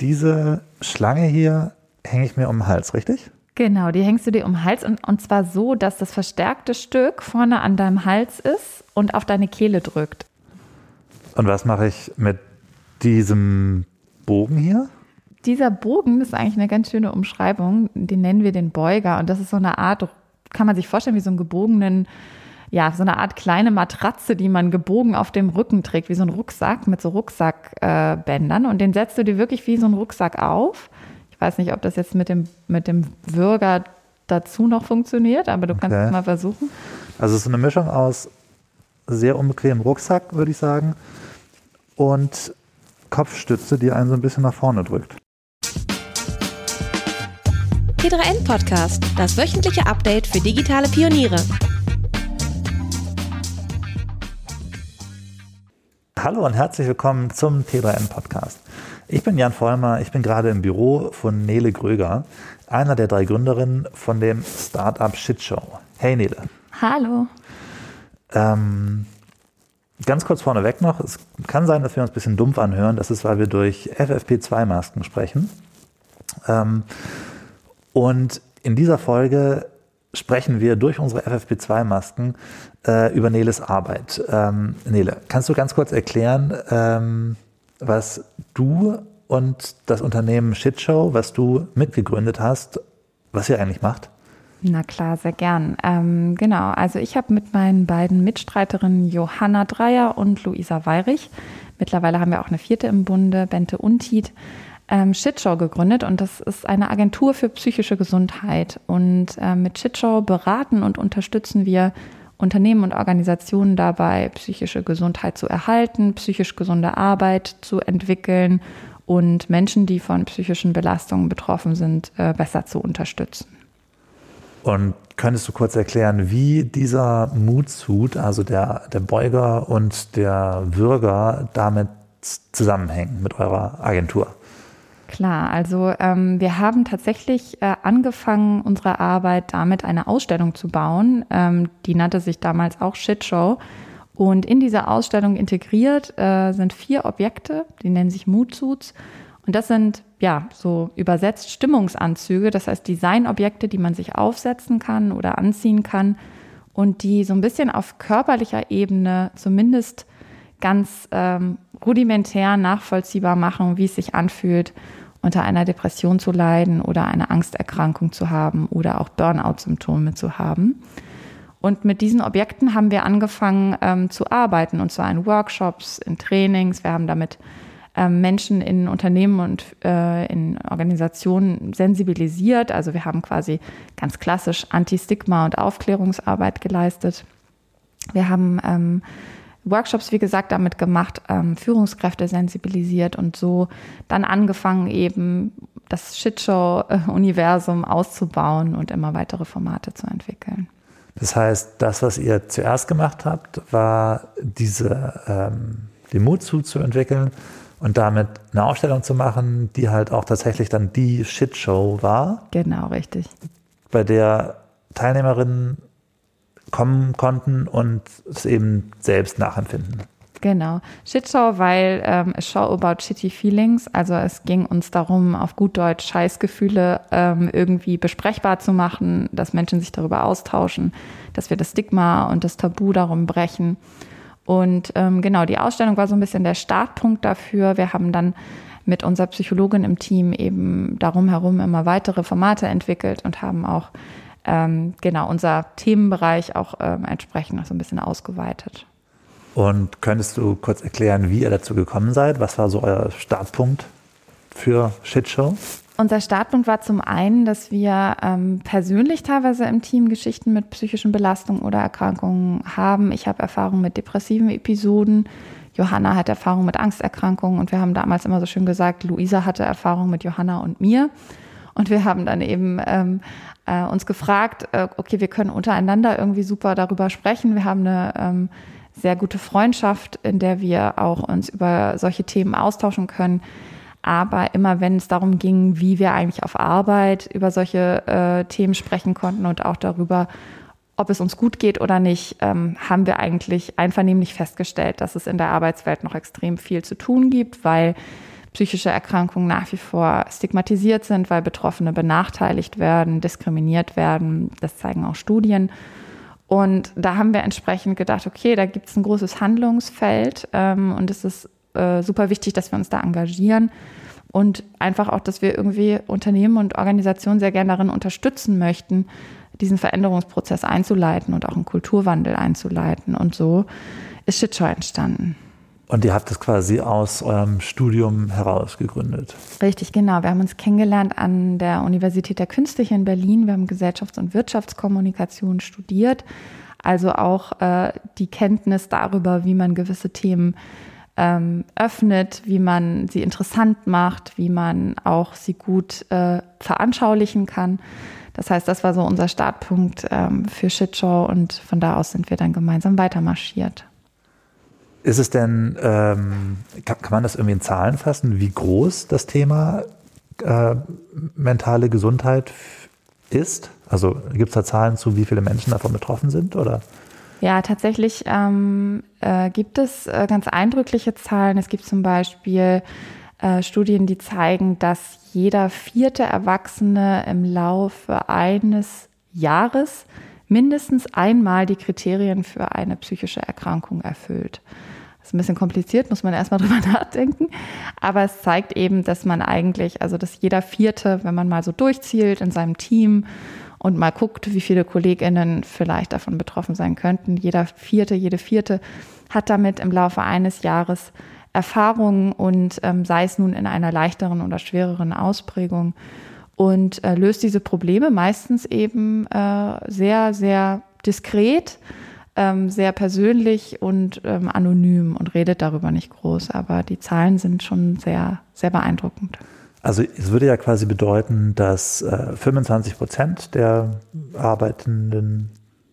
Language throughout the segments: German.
diese Schlange hier hänge ich mir um den Hals, richtig? Genau, die hängst du dir um den Hals und, und zwar so, dass das verstärkte Stück vorne an deinem Hals ist und auf deine Kehle drückt. Und was mache ich mit diesem Bogen hier? Dieser Bogen das ist eigentlich eine ganz schöne Umschreibung. Den nennen wir den Beuger. Und das ist so eine Art, kann man sich vorstellen, wie so einen gebogenen, ja, so eine Art kleine Matratze, die man gebogen auf dem Rücken trägt, wie so ein Rucksack mit so Rucksackbändern. Äh, und den setzt du dir wirklich wie so ein Rucksack auf. Ich weiß nicht, ob das jetzt mit dem, mit dem Würger dazu noch funktioniert, aber du kannst okay. es mal versuchen. Also es ist eine Mischung aus sehr unbequemem Rucksack, würde ich sagen, und Kopfstütze, die einen so ein bisschen nach vorne drückt. T3N Podcast, das wöchentliche Update für digitale Pioniere. Hallo und herzlich willkommen zum T3N Podcast. Ich bin Jan Vollmer, ich bin gerade im Büro von Nele Gröger, einer der drei Gründerinnen von dem Startup Shitshow. Hey Nele. Hallo. Ähm, ganz kurz vorneweg noch, es kann sein, dass wir uns ein bisschen dumpf anhören. Das ist, weil wir durch FFP2-Masken sprechen. Ähm, und in dieser Folge sprechen wir durch unsere FFP2-Masken äh, über Neles Arbeit. Ähm, Nele, kannst du ganz kurz erklären, ähm, was du und das Unternehmen Shitshow, was du mitgegründet hast, was ihr eigentlich macht? Na klar, sehr gern. Ähm, genau, also ich habe mit meinen beiden Mitstreiterinnen Johanna Dreier und Luisa Weirich, mittlerweile haben wir auch eine vierte im Bunde, Bente Untied, ähm, Shitshow gegründet und das ist eine Agentur für psychische Gesundheit. Und äh, mit Shitshow beraten und unterstützen wir Unternehmen und Organisationen dabei, psychische Gesundheit zu erhalten, psychisch gesunde Arbeit zu entwickeln und Menschen, die von psychischen Belastungen betroffen sind, äh, besser zu unterstützen. Und könntest du kurz erklären, wie dieser Mood-Suit, also der, der Beuger und der Würger, damit zusammenhängen mit eurer Agentur? Klar, also ähm, wir haben tatsächlich äh, angefangen, unsere Arbeit damit eine Ausstellung zu bauen. Ähm, die nannte sich damals auch Shitshow. Und in dieser Ausstellung integriert äh, sind vier Objekte, die nennen sich Mood Suits. Und das sind ja so übersetzt Stimmungsanzüge, das heißt Designobjekte, die man sich aufsetzen kann oder anziehen kann und die so ein bisschen auf körperlicher Ebene zumindest ganz ähm, rudimentär nachvollziehbar machen, wie es sich anfühlt, unter einer Depression zu leiden oder eine Angsterkrankung zu haben oder auch Burnout-Symptome zu haben. Und mit diesen Objekten haben wir angefangen ähm, zu arbeiten, und zwar in Workshops, in Trainings. Wir haben damit ähm, Menschen in Unternehmen und äh, in Organisationen sensibilisiert. Also wir haben quasi ganz klassisch Anti-Stigma und Aufklärungsarbeit geleistet. Wir haben ähm, Workshops, wie gesagt, damit gemacht, ähm, Führungskräfte sensibilisiert und so dann angefangen, eben das Shitshow-Universum auszubauen und immer weitere Formate zu entwickeln. Das heißt, das, was ihr zuerst gemacht habt, war diese, ähm, den Mut zuzuentwickeln und damit eine Ausstellung zu machen, die halt auch tatsächlich dann die Shitshow war. Genau, richtig. Bei der Teilnehmerinnen kommen konnten und es eben selbst nachempfinden. Genau. Shitshow, weil ähm, Show about shitty feelings. Also es ging uns darum, auf gut Deutsch Scheißgefühle ähm, irgendwie besprechbar zu machen, dass Menschen sich darüber austauschen, dass wir das Stigma und das Tabu darum brechen. Und ähm, genau, die Ausstellung war so ein bisschen der Startpunkt dafür. Wir haben dann mit unserer Psychologin im Team eben darum herum immer weitere Formate entwickelt und haben auch ähm, genau unser Themenbereich auch ähm, entsprechend noch so ein bisschen ausgeweitet. Und könntest du kurz erklären, wie ihr dazu gekommen seid? Was war so euer Startpunkt für Shitshow? Unser Startpunkt war zum einen, dass wir ähm, persönlich teilweise im Team Geschichten mit psychischen Belastungen oder Erkrankungen haben. Ich habe Erfahrung mit depressiven Episoden. Johanna hat Erfahrung mit Angsterkrankungen und wir haben damals immer so schön gesagt, Luisa hatte Erfahrung mit Johanna und mir. Und wir haben dann eben ähm, äh, uns gefragt, äh, okay, wir können untereinander irgendwie super darüber sprechen. Wir haben eine ähm, sehr gute Freundschaft, in der wir auch uns über solche Themen austauschen können. Aber immer wenn es darum ging, wie wir eigentlich auf Arbeit über solche äh, Themen sprechen konnten und auch darüber, ob es uns gut geht oder nicht, ähm, haben wir eigentlich einvernehmlich festgestellt, dass es in der Arbeitswelt noch extrem viel zu tun gibt, weil psychische Erkrankungen nach wie vor stigmatisiert sind, weil Betroffene benachteiligt werden, diskriminiert werden. Das zeigen auch Studien. Und da haben wir entsprechend gedacht, okay, da gibt es ein großes Handlungsfeld ähm, und es ist äh, super wichtig, dass wir uns da engagieren und einfach auch, dass wir irgendwie Unternehmen und Organisationen sehr gerne darin unterstützen möchten, diesen Veränderungsprozess einzuleiten und auch einen Kulturwandel einzuleiten. Und so ist Shitshow entstanden. Und ihr habt das quasi aus eurem Studium heraus gegründet. Richtig, genau. Wir haben uns kennengelernt an der Universität der Künste hier in Berlin. Wir haben Gesellschafts- und Wirtschaftskommunikation studiert. Also auch äh, die Kenntnis darüber, wie man gewisse Themen ähm, öffnet, wie man sie interessant macht, wie man auch sie gut äh, veranschaulichen kann. Das heißt, das war so unser Startpunkt ähm, für Shitshow und von da aus sind wir dann gemeinsam weitermarschiert. Ist es denn, ähm, kann, man das irgendwie in Zahlen fassen, wie groß das Thema äh, mentale Gesundheit ist? Also gibt es da Zahlen zu, wie viele Menschen davon betroffen sind? Oder? Ja, tatsächlich ähm, äh, gibt es äh, ganz eindrückliche Zahlen. Es gibt zum Beispiel äh, Studien, die zeigen, dass jeder vierte Erwachsene im Laufe eines Jahres mindestens einmal die Kriterien für eine psychische Erkrankung erfüllt. Ist ein bisschen kompliziert, muss man erstmal drüber nachdenken. Aber es zeigt eben, dass man eigentlich, also dass jeder Vierte, wenn man mal so durchzielt in seinem Team und mal guckt, wie viele KollegInnen vielleicht davon betroffen sein könnten. Jeder Vierte, jede Vierte hat damit im Laufe eines Jahres Erfahrungen und ähm, sei es nun in einer leichteren oder schwereren Ausprägung und äh, löst diese Probleme meistens eben äh, sehr, sehr diskret, ähm, sehr persönlich und ähm, anonym und redet darüber nicht groß. Aber die Zahlen sind schon sehr, sehr beeindruckend. Also es würde ja quasi bedeuten, dass äh, 25 Prozent der arbeitenden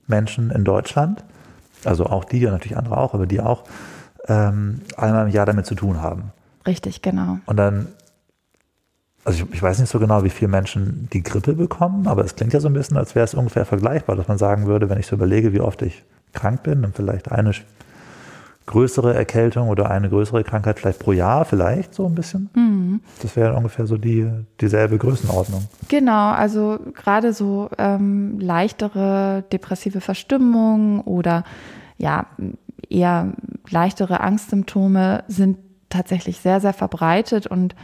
Menschen in Deutschland, also auch die, natürlich andere auch, aber die auch, ähm, einmal im Jahr damit zu tun haben. Richtig, genau. Und dann, also ich, ich, weiß nicht so genau, wie viele Menschen die Grippe bekommen, aber es klingt ja so ein bisschen, als wäre es ungefähr vergleichbar, dass man sagen würde, wenn ich so überlege, wie oft ich krank bin und vielleicht eine größere Erkältung oder eine größere Krankheit vielleicht pro Jahr, vielleicht so ein bisschen. Mhm. Das wäre ungefähr so die, dieselbe Größenordnung. Genau, also gerade so ähm, leichtere depressive Verstimmung oder ja, eher leichtere Angstsymptome sind tatsächlich sehr, sehr verbreitet und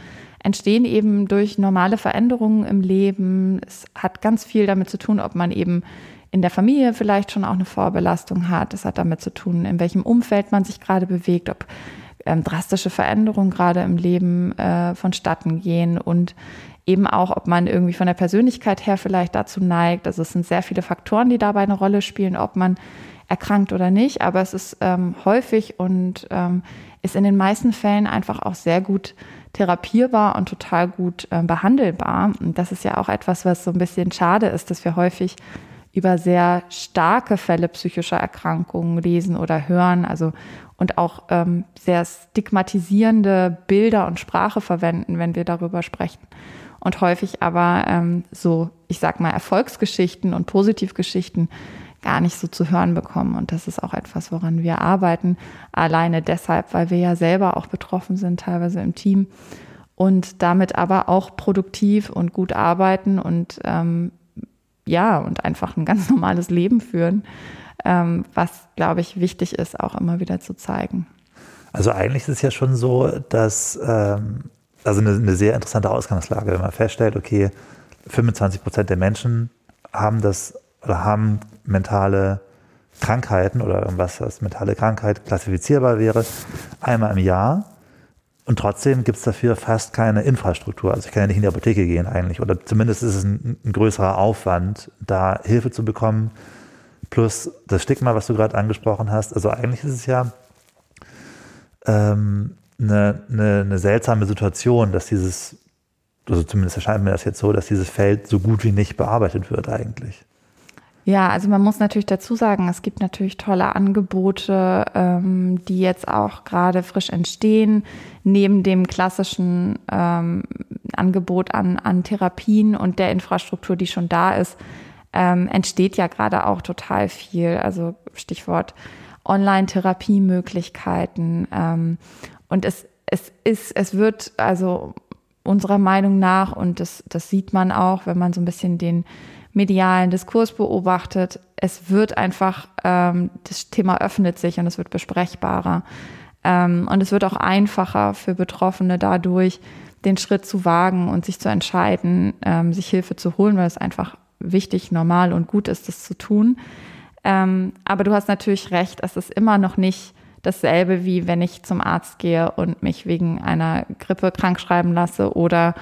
entstehen eben durch normale Veränderungen im Leben. Es hat ganz viel damit zu tun, ob man eben in der Familie vielleicht schon auch eine Vorbelastung hat. Das hat damit zu tun, in welchem Umfeld man sich gerade bewegt, ob ähm, drastische Veränderungen gerade im Leben äh, vonstatten gehen und eben auch, ob man irgendwie von der Persönlichkeit her vielleicht dazu neigt. Also es sind sehr viele Faktoren, die dabei eine Rolle spielen, ob man erkrankt oder nicht. Aber es ist ähm, häufig und ähm, ist in den meisten Fällen einfach auch sehr gut therapierbar und total gut äh, behandelbar. Und das ist ja auch etwas, was so ein bisschen schade ist, dass wir häufig über sehr starke Fälle psychischer Erkrankungen lesen oder hören, also und auch ähm, sehr stigmatisierende Bilder und Sprache verwenden, wenn wir darüber sprechen. Und häufig aber ähm, so, ich sag mal, Erfolgsgeschichten und Positivgeschichten gar nicht so zu hören bekommen. Und das ist auch etwas, woran wir arbeiten. Alleine deshalb, weil wir ja selber auch betroffen sind, teilweise im Team. Und damit aber auch produktiv und gut arbeiten und ähm, ja, und einfach ein ganz normales Leben führen, ähm, was, glaube ich, wichtig ist, auch immer wieder zu zeigen. Also eigentlich ist es ja schon so, dass, ähm, also eine, eine sehr interessante Ausgangslage, wenn man feststellt, okay, 25 Prozent der Menschen haben das oder haben mentale Krankheiten oder irgendwas, was mentale Krankheit klassifizierbar wäre, einmal im Jahr. Und trotzdem gibt es dafür fast keine Infrastruktur. Also ich kann ja nicht in die Apotheke gehen eigentlich. Oder zumindest ist es ein, ein größerer Aufwand, da Hilfe zu bekommen. Plus das Stigma, was du gerade angesprochen hast. Also eigentlich ist es ja ähm, eine, eine, eine seltsame Situation, dass dieses, also zumindest erscheint mir das jetzt so, dass dieses Feld so gut wie nicht bearbeitet wird eigentlich. Ja, also man muss natürlich dazu sagen, es gibt natürlich tolle Angebote, ähm, die jetzt auch gerade frisch entstehen, neben dem klassischen ähm, Angebot an, an Therapien und der Infrastruktur, die schon da ist, ähm, entsteht ja gerade auch total viel. Also Stichwort Online-Therapiemöglichkeiten. Ähm, und es es ist, es wird also unserer Meinung nach, und das, das sieht man auch, wenn man so ein bisschen den medialen Diskurs beobachtet, es wird einfach, ähm, das Thema öffnet sich und es wird besprechbarer. Ähm, und es wird auch einfacher für Betroffene dadurch, den Schritt zu wagen und sich zu entscheiden, ähm, sich Hilfe zu holen, weil es einfach wichtig, normal und gut ist, das zu tun. Ähm, aber du hast natürlich recht, es ist immer noch nicht dasselbe, wie wenn ich zum Arzt gehe und mich wegen einer Grippe krankschreiben lasse oder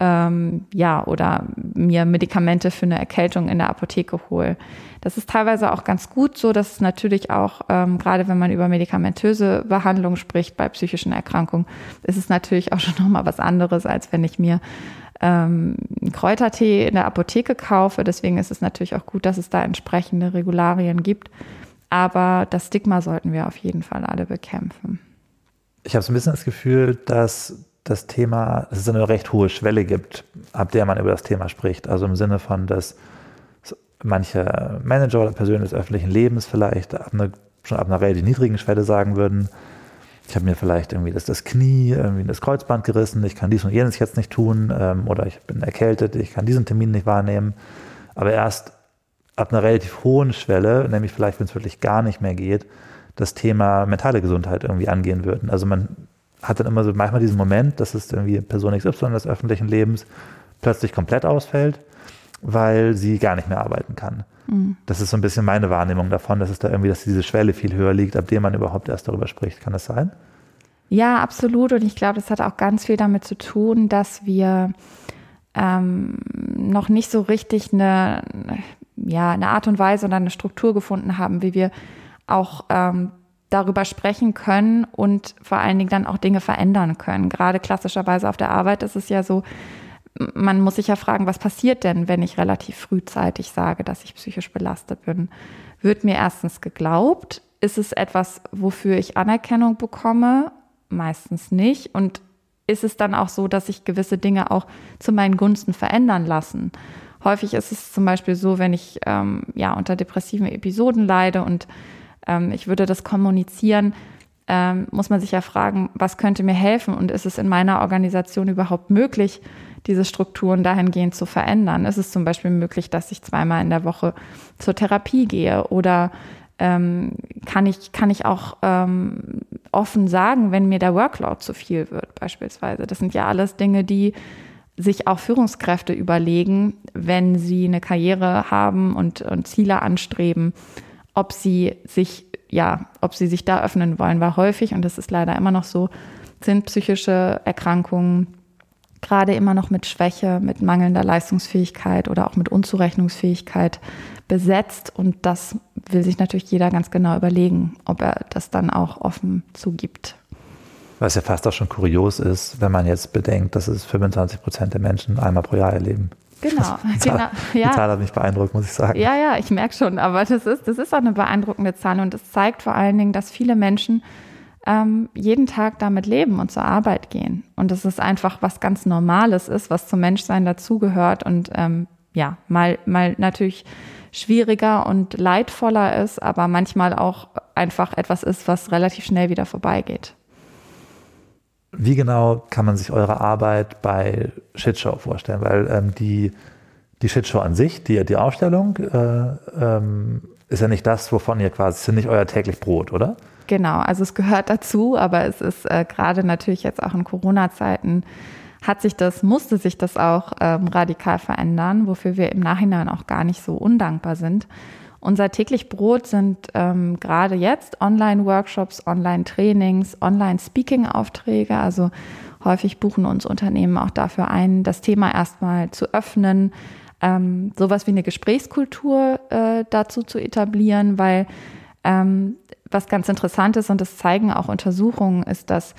ähm, ja, oder mir Medikamente für eine Erkältung in der Apotheke hole. Das ist teilweise auch ganz gut so, dass es natürlich auch, ähm, gerade wenn man über medikamentöse Behandlung spricht bei psychischen Erkrankungen, ist es natürlich auch schon nochmal was anderes, als wenn ich mir ähm, Kräutertee in der Apotheke kaufe. Deswegen ist es natürlich auch gut, dass es da entsprechende Regularien gibt. Aber das Stigma sollten wir auf jeden Fall alle bekämpfen. Ich habe so ein bisschen das Gefühl, dass das Thema, dass es eine recht hohe Schwelle gibt, ab der man über das Thema spricht. Also im Sinne von, dass manche Manager oder Personen des öffentlichen Lebens vielleicht ab eine, schon ab einer relativ niedrigen Schwelle sagen würden, ich habe mir vielleicht irgendwie das, das Knie, irgendwie das Kreuzband gerissen, ich kann dies und jenes jetzt nicht tun ähm, oder ich bin erkältet, ich kann diesen Termin nicht wahrnehmen. Aber erst ab einer relativ hohen Schwelle, nämlich vielleicht, wenn es wirklich gar nicht mehr geht, das Thema mentale Gesundheit irgendwie angehen würden. Also man hat dann immer so manchmal diesen Moment, dass es irgendwie Person XY des öffentlichen Lebens plötzlich komplett ausfällt, weil sie gar nicht mehr arbeiten kann. Mhm. Das ist so ein bisschen meine Wahrnehmung davon, dass es da irgendwie, dass diese Schwelle viel höher liegt, ab dem man überhaupt erst darüber spricht. Kann das sein? Ja, absolut. Und ich glaube, das hat auch ganz viel damit zu tun, dass wir ähm, noch nicht so richtig eine ja, eine Art und Weise oder eine Struktur gefunden haben, wie wir auch ähm, darüber sprechen können und vor allen Dingen dann auch Dinge verändern können. Gerade klassischerweise auf der Arbeit ist es ja so, man muss sich ja fragen, was passiert denn, wenn ich relativ frühzeitig sage, dass ich psychisch belastet bin? Wird mir erstens geglaubt? Ist es etwas, wofür ich Anerkennung bekomme? Meistens nicht. Und ist es dann auch so, dass sich gewisse Dinge auch zu meinen Gunsten verändern lassen? Häufig ist es zum Beispiel so, wenn ich ähm, ja unter depressiven Episoden leide und ähm, ich würde das kommunizieren, ähm, muss man sich ja fragen, was könnte mir helfen und ist es in meiner Organisation überhaupt möglich, diese Strukturen dahingehend zu verändern? Ist es zum Beispiel möglich, dass ich zweimal in der Woche zur Therapie gehe oder ähm, kann ich, kann ich auch ähm, offen sagen, wenn mir der Workload zu viel wird, beispielsweise. Das sind ja alles Dinge, die sich auch Führungskräfte überlegen, wenn sie eine Karriere haben und, und Ziele anstreben, ob sie sich, ja, ob sie sich da öffnen wollen, weil häufig, und das ist leider immer noch so, sind psychische Erkrankungen gerade immer noch mit Schwäche, mit mangelnder Leistungsfähigkeit oder auch mit Unzurechnungsfähigkeit besetzt. Und das will sich natürlich jeder ganz genau überlegen, ob er das dann auch offen zugibt. Was ja fast auch schon kurios ist, wenn man jetzt bedenkt, dass es 25 Prozent der Menschen einmal pro Jahr erleben. Genau, die Zahl, genau. Ja. Die Zahl hat mich beeindruckt, muss ich sagen. Ja, ja, ich merke schon, aber das ist, das ist auch eine beeindruckende Zahl und es zeigt vor allen Dingen, dass viele Menschen ähm, jeden Tag damit leben und zur Arbeit gehen. Und das ist einfach was ganz Normales ist, was zum Menschsein dazugehört und ähm, ja, mal, mal natürlich schwieriger und leidvoller ist, aber manchmal auch einfach etwas ist, was relativ schnell wieder vorbeigeht. Wie genau kann man sich eure Arbeit bei Shitshow vorstellen? Weil ähm, die, die Shitshow an sich, die, die Ausstellung, äh, ähm, ist ja nicht das, wovon ihr quasi, ist ja nicht euer täglich Brot, oder? Genau, also es gehört dazu, aber es ist äh, gerade natürlich jetzt auch in Corona-Zeiten hat sich das, musste sich das auch ähm, radikal verändern, wofür wir im Nachhinein auch gar nicht so undankbar sind. Unser täglich Brot sind ähm, gerade jetzt Online-Workshops, Online-Trainings, Online-Speaking-Aufträge. Also häufig buchen uns Unternehmen auch dafür ein, das Thema erstmal zu öffnen, ähm, sowas wie eine Gesprächskultur äh, dazu zu etablieren, weil ähm, was ganz interessant ist und das zeigen auch Untersuchungen, ist, dass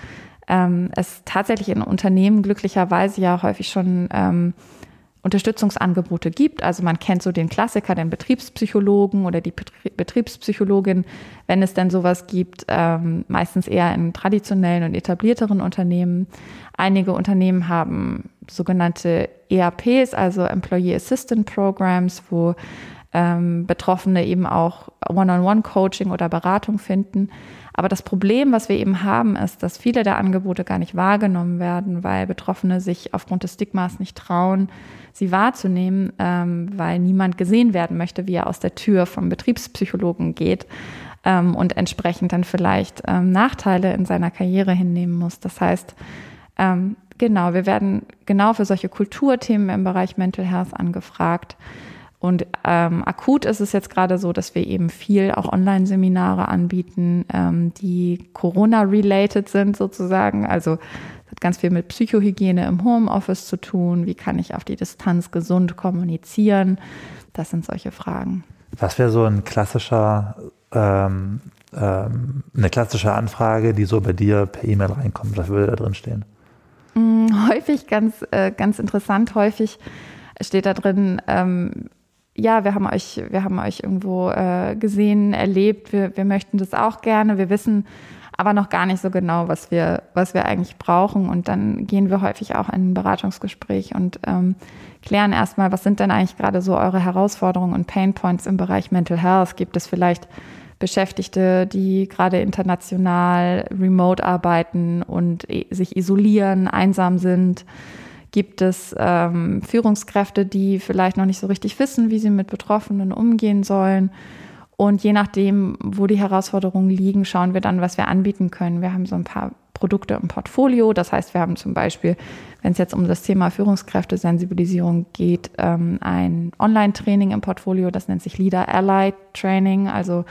ähm, es tatsächlich in Unternehmen glücklicherweise ja häufig schon ähm, Unterstützungsangebote gibt. Also man kennt so den Klassiker, den Betriebspsychologen oder die Betriebspsychologin, wenn es denn sowas gibt, ähm, meistens eher in traditionellen und etablierteren Unternehmen. Einige Unternehmen haben sogenannte EAPs, also Employee Assistant Programs, wo ähm, Betroffene eben auch One-on-One-Coaching oder Beratung finden. Aber das Problem, was wir eben haben, ist, dass viele der Angebote gar nicht wahrgenommen werden, weil Betroffene sich aufgrund des Stigmas nicht trauen, sie wahrzunehmen, ähm, weil niemand gesehen werden möchte, wie er aus der Tür vom Betriebspsychologen geht ähm, und entsprechend dann vielleicht ähm, Nachteile in seiner Karriere hinnehmen muss. Das heißt, ähm, genau, wir werden genau für solche Kulturthemen im Bereich Mental Health angefragt. Und ähm, akut ist es jetzt gerade so, dass wir eben viel auch Online-Seminare anbieten, ähm, die Corona-related sind sozusagen. Also hat ganz viel mit Psychohygiene im Homeoffice zu tun. Wie kann ich auf die Distanz gesund kommunizieren? Das sind solche Fragen. Was wäre so ein klassischer, ähm, ähm, eine klassische Anfrage, die so bei dir per E-Mail reinkommt? Was würde da drin stehen? Mm, häufig, ganz, äh, ganz interessant, häufig steht da drin, ähm, ja, wir haben euch, wir haben euch irgendwo äh, gesehen, erlebt, wir, wir möchten das auch gerne, wir wissen, aber noch gar nicht so genau, was wir, was wir eigentlich brauchen. Und dann gehen wir häufig auch in ein Beratungsgespräch und ähm, klären erstmal, was sind denn eigentlich gerade so eure Herausforderungen und Painpoints im Bereich Mental Health? Gibt es vielleicht Beschäftigte, die gerade international remote arbeiten und sich isolieren, einsam sind? Gibt es ähm, Führungskräfte, die vielleicht noch nicht so richtig wissen, wie sie mit Betroffenen umgehen sollen? Und je nachdem, wo die Herausforderungen liegen, schauen wir dann, was wir anbieten können. Wir haben so ein paar Produkte im Portfolio. Das heißt, wir haben zum Beispiel, wenn es jetzt um das Thema Führungskräftesensibilisierung geht, ähm, ein Online-Training im Portfolio. Das nennt sich Leader Ally Training, also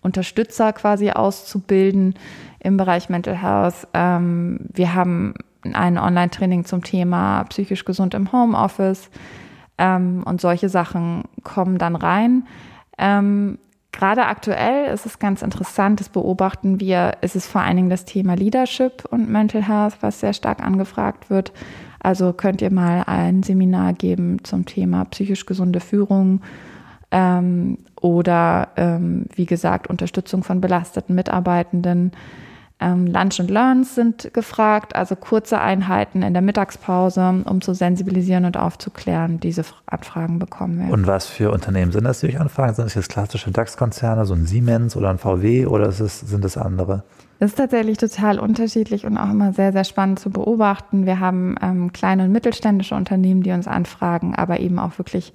Unterstützer quasi auszubilden im Bereich Mental Health. Ähm, wir haben ein Online-Training zum Thema psychisch gesund im Homeoffice ähm, und solche Sachen kommen dann rein. Ähm, Gerade aktuell ist es ganz interessant, das beobachten wir, ist es vor allen Dingen das Thema Leadership und Mental Health, was sehr stark angefragt wird. Also könnt ihr mal ein Seminar geben zum Thema psychisch gesunde Führung ähm, oder, ähm, wie gesagt, Unterstützung von belasteten Mitarbeitenden. Ähm, Lunch and Learns sind gefragt, also kurze Einheiten in der Mittagspause, um zu sensibilisieren und aufzuklären. Diese Anfragen bekommen wir. Und was für Unternehmen sind das, die euch anfragen? Sind das jetzt klassische DAX-Konzerne, so ein Siemens oder ein VW oder es, sind es andere? Das ist tatsächlich total unterschiedlich und auch immer sehr, sehr spannend zu beobachten. Wir haben ähm, kleine und mittelständische Unternehmen, die uns anfragen, aber eben auch wirklich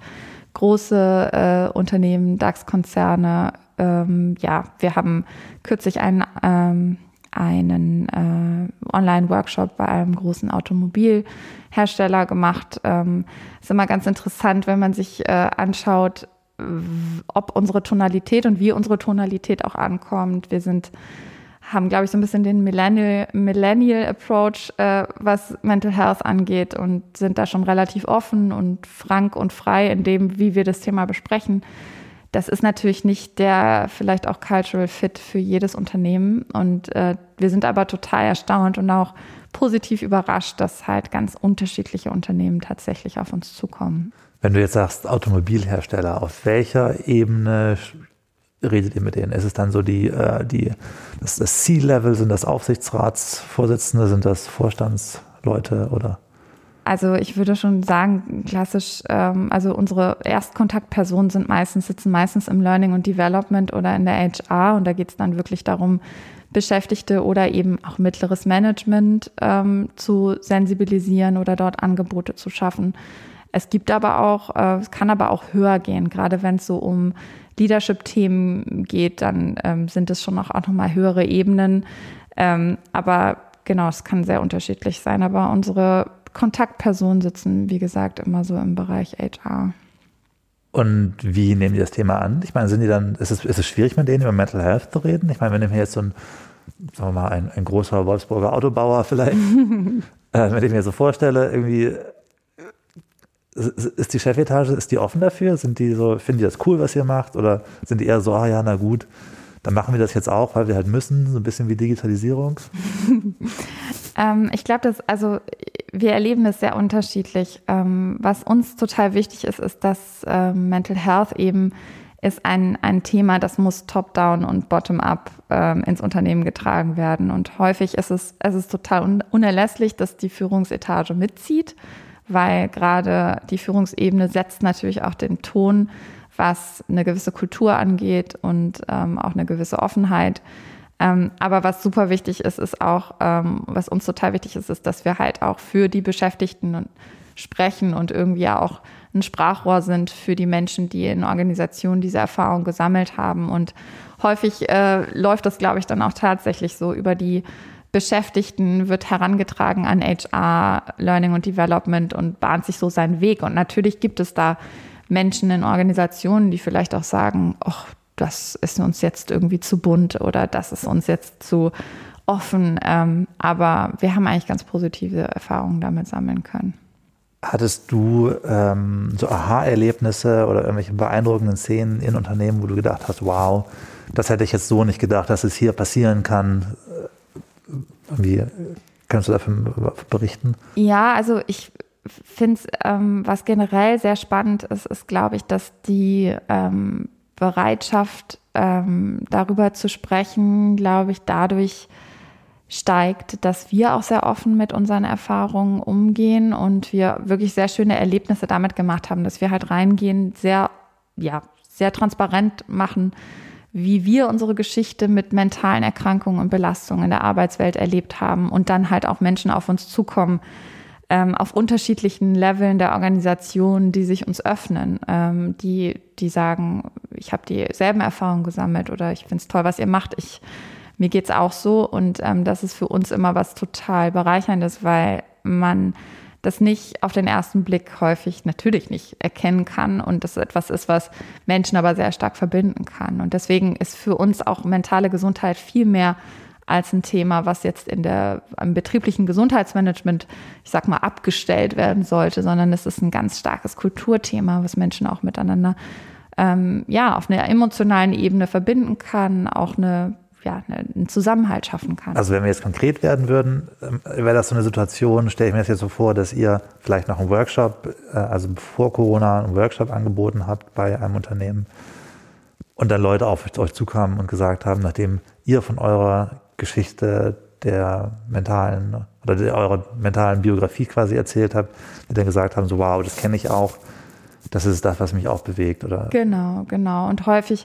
große äh, Unternehmen, DAX-Konzerne. Ähm, ja, wir haben kürzlich einen ähm, einen äh, Online-Workshop bei einem großen Automobilhersteller gemacht. Ähm, ist immer ganz interessant, wenn man sich äh, anschaut, ob unsere Tonalität und wie unsere Tonalität auch ankommt. Wir sind haben, glaube ich, so ein bisschen den Millennial, Millennial Approach, äh, was Mental Health angeht und sind da schon relativ offen und frank und frei in dem, wie wir das Thema besprechen. Das ist natürlich nicht der vielleicht auch Cultural Fit für jedes Unternehmen. Und äh, wir sind aber total erstaunt und auch positiv überrascht, dass halt ganz unterschiedliche Unternehmen tatsächlich auf uns zukommen. Wenn du jetzt sagst Automobilhersteller, auf welcher Ebene redet ihr mit denen? Ist es dann so die, äh, die das, das C-Level, sind das Aufsichtsratsvorsitzende, sind das Vorstandsleute oder? Also ich würde schon sagen, klassisch, ähm, also unsere Erstkontaktpersonen sind meistens, sitzen meistens im Learning und Development oder in der HR und da geht es dann wirklich darum, Beschäftigte oder eben auch mittleres Management ähm, zu sensibilisieren oder dort Angebote zu schaffen. Es gibt aber auch, äh, es kann aber auch höher gehen, gerade wenn es so um Leadership-Themen geht, dann ähm, sind es schon auch, auch nochmal höhere Ebenen. Ähm, aber genau, es kann sehr unterschiedlich sein. Aber unsere Kontaktpersonen sitzen, wie gesagt, immer so im Bereich HR. Und wie nehmen die das Thema an? Ich meine, sind die dann, ist es, ist es schwierig, mit denen über Mental Health zu reden? Ich meine, wenn ich mir jetzt so ein, sagen wir mal, ein, ein großer Wolfsburger Autobauer vielleicht, äh, dem ich mir so vorstelle, irgendwie, ist die Chefetage, ist die offen dafür? Sind die so, finden die das cool, was ihr macht? Oder sind die eher so, ah ja, na gut, dann machen wir das jetzt auch, weil wir halt müssen, so ein bisschen wie Digitalisierung? ähm, ich glaube, dass, also wir erleben das sehr unterschiedlich. Ähm, was uns total wichtig ist, ist, dass ähm, Mental Health eben ist ein, ein Thema, das muss top-down und bottom-up ähm, ins Unternehmen getragen werden. Und häufig ist es, es ist total un unerlässlich, dass die Führungsetage mitzieht, weil gerade die Führungsebene setzt natürlich auch den Ton, was eine gewisse Kultur angeht und ähm, auch eine gewisse Offenheit. Ähm, aber was super wichtig ist, ist auch, ähm, was uns total wichtig ist, ist, dass wir halt auch für die Beschäftigten sprechen und irgendwie auch ein Sprachrohr sind für die Menschen, die in Organisationen diese Erfahrung gesammelt haben. Und häufig äh, läuft das, glaube ich, dann auch tatsächlich so über die Beschäftigten wird herangetragen an HR, Learning und Development und bahnt sich so seinen Weg. Und natürlich gibt es da Menschen in Organisationen, die vielleicht auch sagen, ach, das ist uns jetzt irgendwie zu bunt oder das ist uns jetzt zu offen. Ähm, aber wir haben eigentlich ganz positive Erfahrungen damit sammeln können. Hattest du ähm, so Aha-Erlebnisse oder irgendwelche beeindruckenden Szenen in Unternehmen, wo du gedacht hast, wow, das hätte ich jetzt so nicht gedacht, dass es hier passieren kann? Wie kannst du dafür berichten? Ja, also ich finde es, ähm, was generell sehr spannend ist, ist, glaube ich, dass die ähm, Bereitschaft, ähm, darüber zu sprechen, glaube ich, dadurch steigt, dass wir auch sehr offen mit unseren Erfahrungen umgehen und wir wirklich sehr schöne Erlebnisse damit gemacht haben, dass wir halt reingehen, sehr, ja, sehr transparent machen, wie wir unsere Geschichte mit mentalen Erkrankungen und Belastungen in der Arbeitswelt erlebt haben und dann halt auch Menschen auf uns zukommen, ähm, auf unterschiedlichen Leveln der Organisation, die sich uns öffnen, ähm, die, die sagen, ich habe dieselben Erfahrungen gesammelt oder ich finde es toll, was ihr macht, ich mir geht's auch so und ähm, das ist für uns immer was total bereicherndes, weil man das nicht auf den ersten Blick häufig natürlich nicht erkennen kann und das etwas ist, was Menschen aber sehr stark verbinden kann. Und deswegen ist für uns auch mentale Gesundheit viel mehr als ein Thema, was jetzt in der im betrieblichen Gesundheitsmanagement, ich sag mal, abgestellt werden sollte, sondern es ist ein ganz starkes Kulturthema, was Menschen auch miteinander ähm, ja auf einer emotionalen Ebene verbinden kann, auch eine ja, einen Zusammenhalt schaffen kann. Also wenn wir jetzt konkret werden würden, ähm, wäre das so eine Situation, stelle ich mir das jetzt so vor, dass ihr vielleicht noch einen Workshop, äh, also bevor Corona einen Workshop angeboten habt bei einem Unternehmen und dann Leute auf euch zukamen und gesagt haben, nachdem ihr von eurer Geschichte der mentalen oder der, eurer mentalen Biografie quasi erzählt habt, die dann gesagt haben, so wow, das kenne ich auch, das ist das, was mich auch bewegt, oder? Genau, genau. Und häufig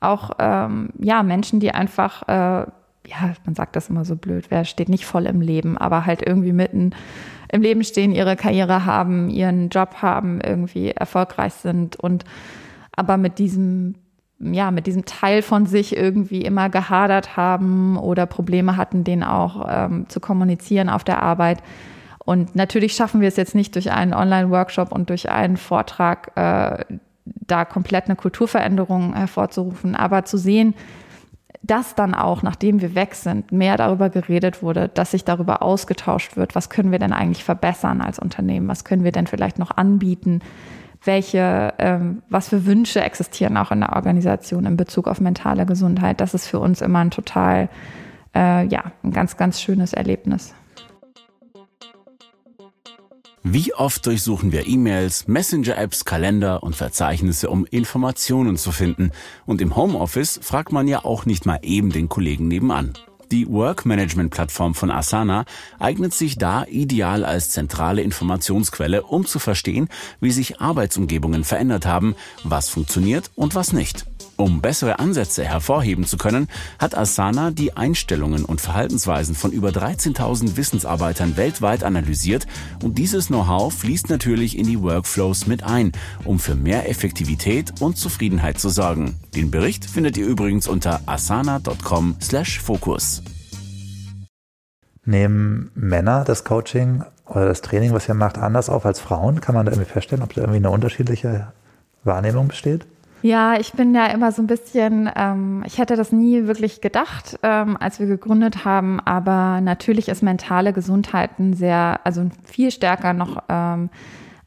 auch ähm, ja Menschen, die einfach äh, ja, man sagt das immer so blöd, wer steht nicht voll im Leben, aber halt irgendwie mitten im Leben stehen, ihre Karriere haben, ihren Job haben, irgendwie erfolgreich sind und aber mit diesem ja, mit diesem Teil von sich irgendwie immer gehadert haben oder Probleme hatten, den auch ähm, zu kommunizieren auf der Arbeit. Und natürlich schaffen wir es jetzt nicht durch einen Online-Workshop und durch einen Vortrag, äh, da komplett eine Kulturveränderung hervorzurufen, aber zu sehen, dass dann auch, nachdem wir weg sind, mehr darüber geredet wurde, dass sich darüber ausgetauscht wird, was können wir denn eigentlich verbessern als Unternehmen, was können wir denn vielleicht noch anbieten, welche, ähm, was für Wünsche existieren auch in der Organisation in Bezug auf mentale Gesundheit. Das ist für uns immer ein total, äh, ja, ein ganz, ganz schönes Erlebnis. Wie oft durchsuchen wir E-Mails, Messenger-Apps, Kalender und Verzeichnisse, um Informationen zu finden. Und im Homeoffice fragt man ja auch nicht mal eben den Kollegen nebenan. Die Work-Management-Plattform von Asana eignet sich da ideal als zentrale Informationsquelle, um zu verstehen, wie sich Arbeitsumgebungen verändert haben, was funktioniert und was nicht. Um bessere Ansätze hervorheben zu können, hat Asana die Einstellungen und Verhaltensweisen von über 13.000 Wissensarbeitern weltweit analysiert und dieses Know-how fließt natürlich in die Workflows mit ein, um für mehr Effektivität und Zufriedenheit zu sorgen. Den Bericht findet ihr übrigens unter asana.com/fokus. Nehmen Männer das Coaching oder das Training, was ihr macht, anders auf als Frauen? Kann man da irgendwie feststellen, ob da irgendwie eine unterschiedliche Wahrnehmung besteht? Ja, ich bin ja immer so ein bisschen, ähm, ich hätte das nie wirklich gedacht, ähm, als wir gegründet haben, aber natürlich ist mentale Gesundheit ein sehr, also viel stärker noch ähm,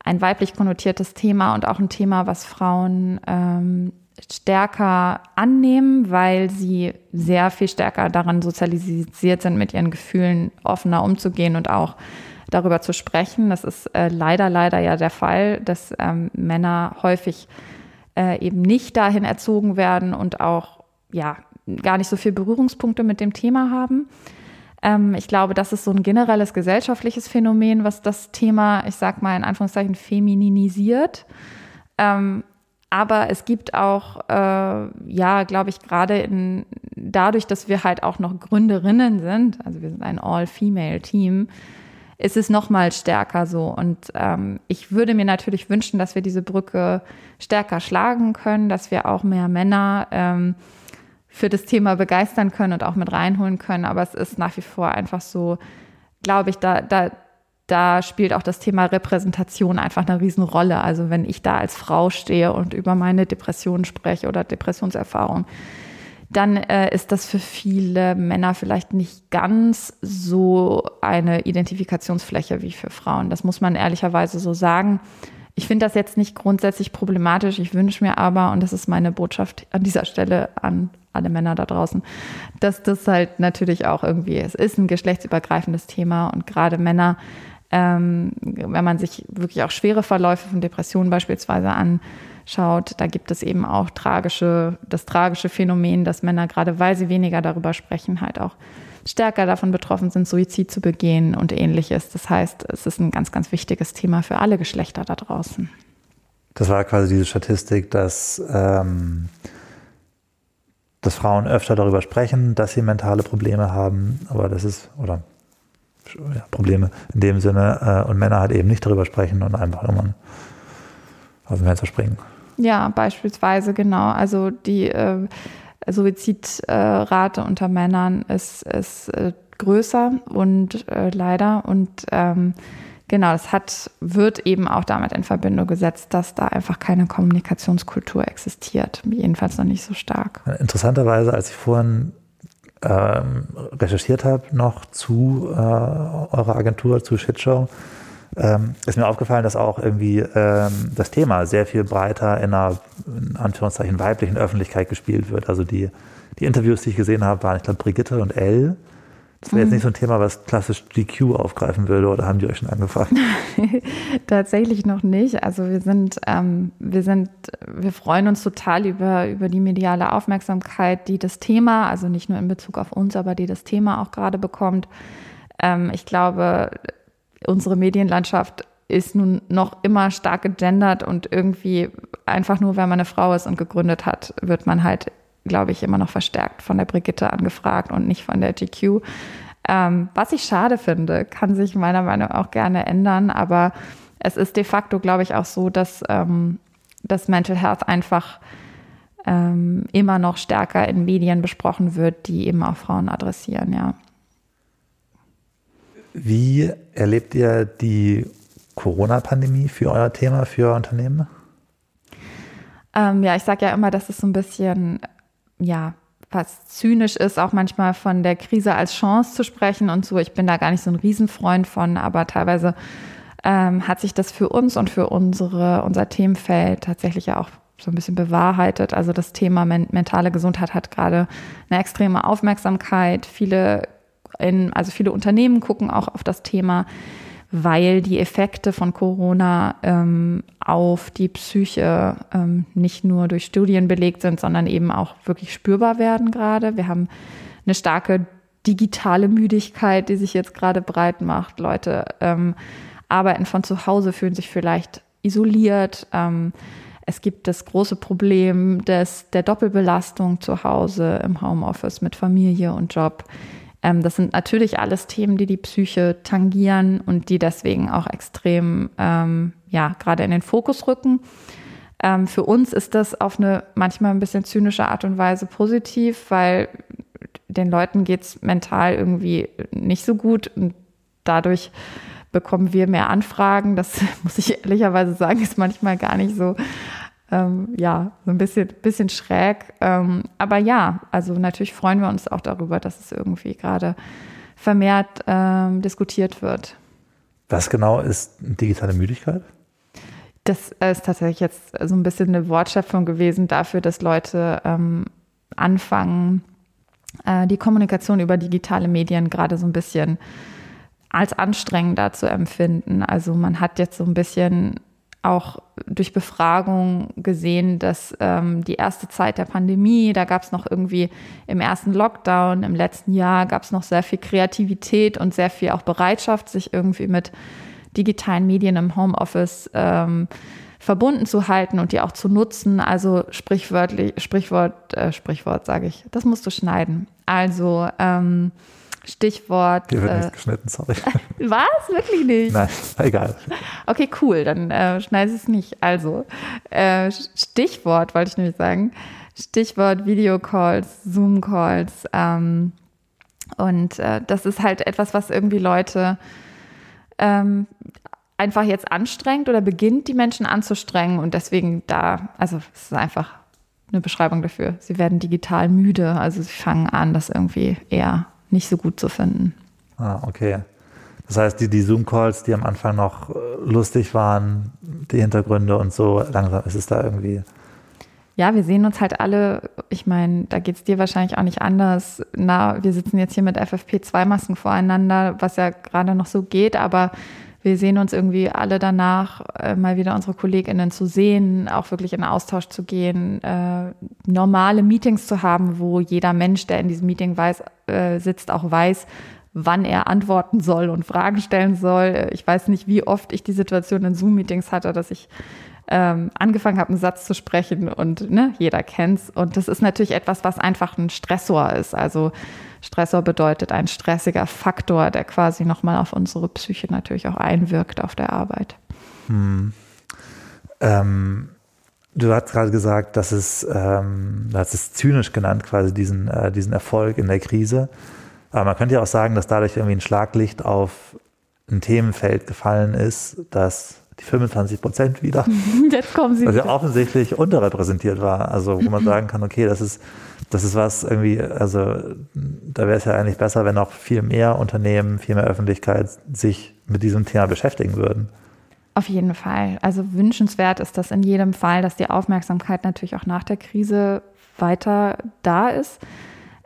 ein weiblich konnotiertes Thema und auch ein Thema, was Frauen ähm, stärker annehmen, weil sie sehr viel stärker daran sozialisiert sind, mit ihren Gefühlen offener umzugehen und auch darüber zu sprechen. Das ist äh, leider, leider ja der Fall, dass ähm, Männer häufig äh, eben nicht dahin erzogen werden und auch ja gar nicht so viel Berührungspunkte mit dem Thema haben. Ähm, ich glaube, das ist so ein generelles gesellschaftliches Phänomen, was das Thema, ich sag mal in Anführungszeichen, femininisiert. Ähm, aber es gibt auch, äh, ja, glaube ich, gerade dadurch, dass wir halt auch noch Gründerinnen sind, also wir sind ein All-Female-Team, ist es noch mal stärker so. Und ähm, ich würde mir natürlich wünschen, dass wir diese Brücke stärker schlagen können, dass wir auch mehr Männer ähm, für das Thema begeistern können und auch mit reinholen können. Aber es ist nach wie vor einfach so, glaube ich, da, da, da spielt auch das Thema Repräsentation einfach eine Riesenrolle. Also wenn ich da als Frau stehe und über meine Depressionen spreche oder Depressionserfahrung, dann äh, ist das für viele Männer vielleicht nicht ganz so eine Identifikationsfläche wie für Frauen. Das muss man ehrlicherweise so sagen. Ich finde das jetzt nicht grundsätzlich problematisch. Ich wünsche mir aber, und das ist meine Botschaft an dieser Stelle an alle Männer da draußen, dass das halt natürlich auch irgendwie, es ist ein geschlechtsübergreifendes Thema und gerade Männer, ähm, wenn man sich wirklich auch schwere Verläufe von Depressionen beispielsweise an schaut, da gibt es eben auch tragische, das tragische Phänomen, dass Männer, gerade weil sie weniger darüber sprechen, halt auch stärker davon betroffen sind, Suizid zu begehen und ähnliches. Das heißt, es ist ein ganz, ganz wichtiges Thema für alle Geschlechter da draußen. Das war quasi diese Statistik, dass, ähm, dass Frauen öfter darüber sprechen, dass sie mentale Probleme haben, aber das ist, oder ja, Probleme in dem Sinne, äh, und Männer halt eben nicht darüber sprechen und einfach irgendwann aus dem Fenster springen. Ja, beispielsweise, genau. Also die äh, Suizidrate unter Männern ist, ist äh, größer und äh, leider und ähm, genau, das hat, wird eben auch damit in Verbindung gesetzt, dass da einfach keine Kommunikationskultur existiert. Jedenfalls noch nicht so stark. Interessanterweise, als ich vorhin ähm, recherchiert habe, noch zu äh, eurer Agentur, zu Shitshow, ähm, ist mir aufgefallen, dass auch irgendwie ähm, das Thema sehr viel breiter in einer, in Anführungszeichen, weiblichen Öffentlichkeit gespielt wird. Also die, die Interviews, die ich gesehen habe, waren, ich glaube, Brigitte und Elle. Das wäre jetzt nicht so ein Thema, was klassisch GQ aufgreifen würde, oder haben die euch schon angefragt? Tatsächlich noch nicht. Also wir sind, ähm, wir sind, wir freuen uns total über, über die mediale Aufmerksamkeit, die das Thema, also nicht nur in Bezug auf uns, aber die das Thema auch gerade bekommt. Ähm, ich glaube, unsere Medienlandschaft ist nun noch immer stark gegendert und irgendwie einfach nur, wenn man eine Frau ist und gegründet hat, wird man halt, glaube ich, immer noch verstärkt von der Brigitte angefragt und nicht von der GQ. Ähm, was ich schade finde, kann sich meiner Meinung nach auch gerne ändern, aber es ist de facto, glaube ich, auch so, dass ähm, das Mental Health einfach ähm, immer noch stärker in Medien besprochen wird, die eben auch Frauen adressieren, ja. Wie erlebt ihr die Corona-Pandemie für euer Thema, für euer Unternehmen? Ähm, ja, ich sage ja immer, dass es so ein bisschen, ja, was zynisch ist, auch manchmal von der Krise als Chance zu sprechen und so. Ich bin da gar nicht so ein Riesenfreund von, aber teilweise ähm, hat sich das für uns und für unsere, unser Themenfeld tatsächlich ja auch so ein bisschen bewahrheitet. Also das Thema men mentale Gesundheit hat gerade eine extreme Aufmerksamkeit. Viele in, also viele Unternehmen gucken auch auf das Thema, weil die Effekte von Corona ähm, auf die Psyche ähm, nicht nur durch Studien belegt sind, sondern eben auch wirklich spürbar werden gerade. Wir haben eine starke digitale Müdigkeit, die sich jetzt gerade breit macht. Leute ähm, arbeiten von zu Hause, fühlen sich vielleicht isoliert. Ähm, es gibt das große Problem des, der Doppelbelastung zu Hause im Homeoffice mit Familie und Job. Ähm, das sind natürlich alles Themen, die die Psyche tangieren und die deswegen auch extrem, ähm, ja, gerade in den Fokus rücken. Ähm, für uns ist das auf eine manchmal ein bisschen zynische Art und Weise positiv, weil den Leuten geht es mental irgendwie nicht so gut und dadurch bekommen wir mehr Anfragen. Das muss ich ehrlicherweise sagen, ist manchmal gar nicht so ähm, ja, so ein bisschen, bisschen schräg. Ähm, aber ja, also natürlich freuen wir uns auch darüber, dass es irgendwie gerade vermehrt ähm, diskutiert wird. Was genau ist digitale Müdigkeit? Das ist tatsächlich jetzt so ein bisschen eine Wortschöpfung gewesen dafür, dass Leute ähm, anfangen, äh, die Kommunikation über digitale Medien gerade so ein bisschen als anstrengender zu empfinden. Also man hat jetzt so ein bisschen auch durch Befragung gesehen, dass ähm, die erste Zeit der Pandemie, da gab es noch irgendwie im ersten Lockdown, im letzten Jahr gab es noch sehr viel Kreativität und sehr viel auch Bereitschaft, sich irgendwie mit digitalen Medien im Homeoffice ähm, verbunden zu halten und die auch zu nutzen. Also sprichwörtlich, Sprichwort, äh, Sprichwort sage ich, das musst du schneiden. Also ähm, Stichwort. Hier wird äh, nicht geschnitten, sorry. Was? Wirklich nicht? Nein, egal. Okay, cool, dann äh, schneide es nicht. Also, äh, Stichwort wollte ich nämlich sagen. Stichwort Videocalls, Zoom-Calls. Ähm, und äh, das ist halt etwas, was irgendwie Leute ähm, einfach jetzt anstrengt oder beginnt, die Menschen anzustrengen. Und deswegen da, also es ist einfach eine Beschreibung dafür. Sie werden digital müde, also sie fangen an, das irgendwie eher nicht so gut zu finden. Ah, okay. Das heißt, die, die Zoom-Calls, die am Anfang noch äh, lustig waren, die Hintergründe und so, langsam ist es da irgendwie. Ja, wir sehen uns halt alle, ich meine, da geht es dir wahrscheinlich auch nicht anders. Na, wir sitzen jetzt hier mit FFP2-Masken voreinander, was ja gerade noch so geht, aber wir sehen uns irgendwie alle danach, äh, mal wieder unsere KollegInnen zu sehen, auch wirklich in Austausch zu gehen, äh, normale Meetings zu haben, wo jeder Mensch, der in diesem Meeting weiß, äh, sitzt, auch weiß, wann er antworten soll und Fragen stellen soll. Ich weiß nicht, wie oft ich die Situation in Zoom-Meetings hatte, dass ich ähm, angefangen habe, einen Satz zu sprechen und ne, jeder kennt's. Und das ist natürlich etwas, was einfach ein Stressor ist. Also Stressor bedeutet ein stressiger Faktor, der quasi nochmal auf unsere Psyche natürlich auch einwirkt auf der Arbeit. Hm. Ähm, du hast gerade gesagt, dass es, ähm, du hast es zynisch genannt, quasi diesen, äh, diesen Erfolg in der Krise. Aber man könnte ja auch sagen, dass dadurch irgendwie ein Schlaglicht auf ein Themenfeld gefallen ist, das die 25 Prozent wieder. Jetzt kommen sie. Was ja offensichtlich unterrepräsentiert war. Also, wo man sagen kann, okay, das ist, das ist was irgendwie, also, da wäre es ja eigentlich besser, wenn auch viel mehr Unternehmen, viel mehr Öffentlichkeit sich mit diesem Thema beschäftigen würden. Auf jeden Fall. Also wünschenswert ist das in jedem Fall, dass die Aufmerksamkeit natürlich auch nach der Krise weiter da ist.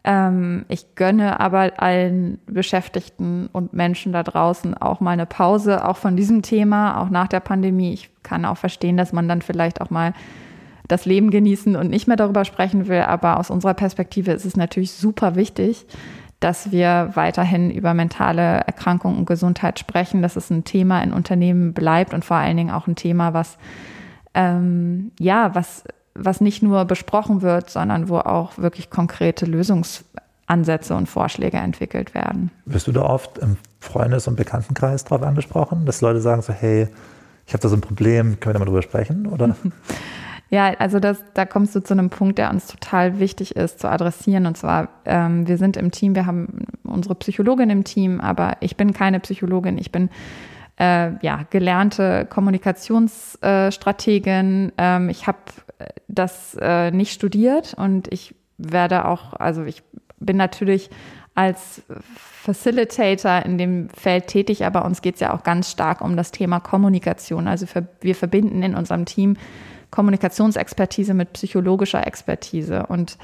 Ähm, ich gönne aber allen Beschäftigten und Menschen da draußen auch mal eine Pause, auch von diesem Thema, auch nach der Pandemie. Ich kann auch verstehen, dass man dann vielleicht auch mal das Leben genießen und nicht mehr darüber sprechen will. Aber aus unserer Perspektive ist es natürlich super wichtig, dass wir weiterhin über mentale Erkrankungen und Gesundheit sprechen, dass es ein Thema in Unternehmen bleibt und vor allen Dingen auch ein Thema, was ähm, ja, was was nicht nur besprochen wird, sondern wo auch wirklich konkrete Lösungsansätze und Vorschläge entwickelt werden. Wirst du da oft im Freundes- und Bekanntenkreis drauf angesprochen, dass Leute sagen so, hey, ich habe da so ein Problem, können wir da mal drüber sprechen, oder? Ja, also das, da kommst du zu einem Punkt, der uns total wichtig ist zu adressieren. Und zwar, ähm, wir sind im Team, wir haben unsere Psychologin im Team, aber ich bin keine Psychologin, ich bin äh, ja, gelernte Kommunikationsstrategin. Ähm, ich habe das äh, nicht studiert und ich werde auch, also ich bin natürlich als Facilitator in dem Feld tätig, aber uns geht es ja auch ganz stark um das Thema Kommunikation. Also wir verbinden in unserem Team Kommunikationsexpertise mit psychologischer Expertise. Und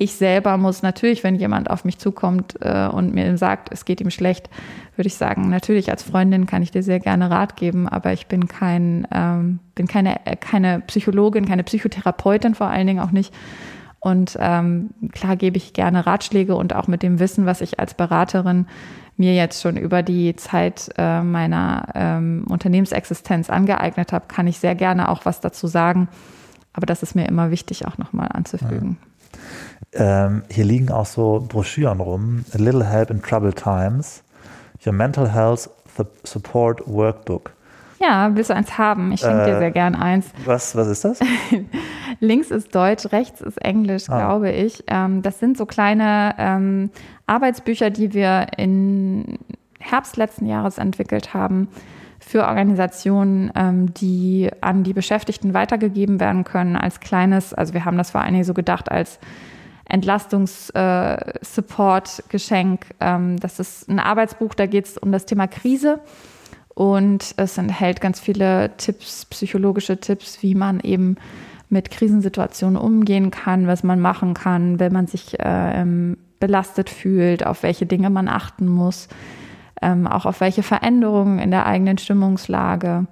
ich selber muss natürlich, wenn jemand auf mich zukommt äh, und mir sagt, es geht ihm schlecht, würde ich sagen, natürlich als Freundin kann ich dir sehr gerne Rat geben, aber ich bin kein, ähm, bin keine, äh, keine Psychologin, keine Psychotherapeutin vor allen Dingen auch nicht. Und ähm, klar gebe ich gerne Ratschläge und auch mit dem Wissen, was ich als Beraterin mir jetzt schon über die Zeit äh, meiner ähm, Unternehmensexistenz angeeignet habe, kann ich sehr gerne auch was dazu sagen. Aber das ist mir immer wichtig, auch nochmal anzufügen. Ja. Ähm, hier liegen auch so Broschüren rum. A Little Help in Troubled Times. Your Mental Health Support Workbook. Ja, willst du eins haben? Ich schenke äh, dir sehr gern eins. Was, was ist das? Links ist Deutsch, rechts ist Englisch, ah. glaube ich. Ähm, das sind so kleine ähm, Arbeitsbücher, die wir im Herbst letzten Jahres entwickelt haben für Organisationen, ähm, die an die Beschäftigten weitergegeben werden können als kleines, also wir haben das vor allen Dingen so gedacht als Entlastungs-Support-Geschenk. Äh, ähm, das ist ein Arbeitsbuch, da geht es um das Thema Krise. Und es enthält ganz viele Tipps, psychologische Tipps, wie man eben mit Krisensituationen umgehen kann, was man machen kann, wenn man sich äh, belastet fühlt, auf welche Dinge man achten muss, ähm, auch auf welche Veränderungen in der eigenen Stimmungslage.